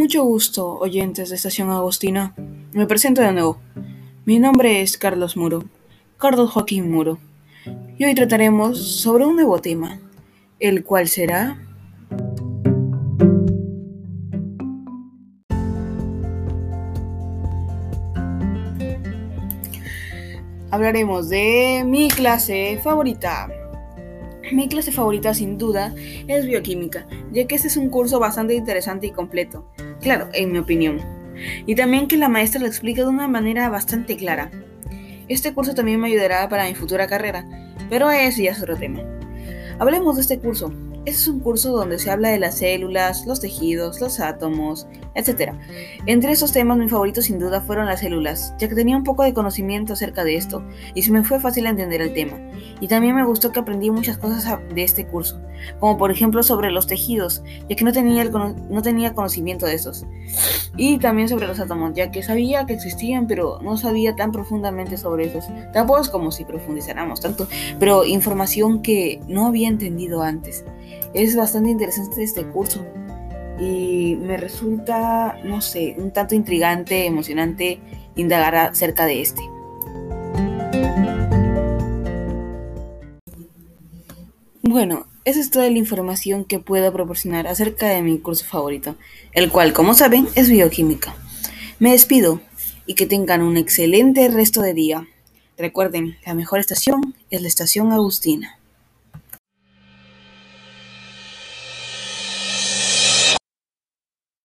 Mucho gusto, oyentes de Estación Agostina. Me presento de nuevo. Mi nombre es Carlos Muro, Carlos Joaquín Muro. Y hoy trataremos sobre un nuevo tema, el cual será... Hablaremos de mi clase favorita. Mi clase favorita sin duda es bioquímica, ya que este es un curso bastante interesante y completo, claro, en mi opinión. Y también que la maestra lo explica de una manera bastante clara. Este curso también me ayudará para mi futura carrera, pero ese ya es otro tema. Hablemos de este curso. Este es un curso donde se habla de las células, los tejidos, los átomos, etc. Entre esos temas, mi favorito sin duda fueron las células, ya que tenía un poco de conocimiento acerca de esto y se me fue fácil entender el tema. Y también me gustó que aprendí muchas cosas de este curso, como por ejemplo sobre los tejidos, ya que no tenía, no tenía conocimiento de estos. Y también sobre los átomos, ya que sabía que existían, pero no sabía tan profundamente sobre esos. Tampoco es como si profundizáramos tanto, pero información que no había entendido antes. Es bastante interesante este curso y me resulta, no sé, un tanto intrigante, emocionante indagar acerca de este. Bueno, esa es toda la información que puedo proporcionar acerca de mi curso favorito, el cual, como saben, es bioquímica. Me despido y que tengan un excelente resto de día. Recuerden, la mejor estación es la estación Agustina.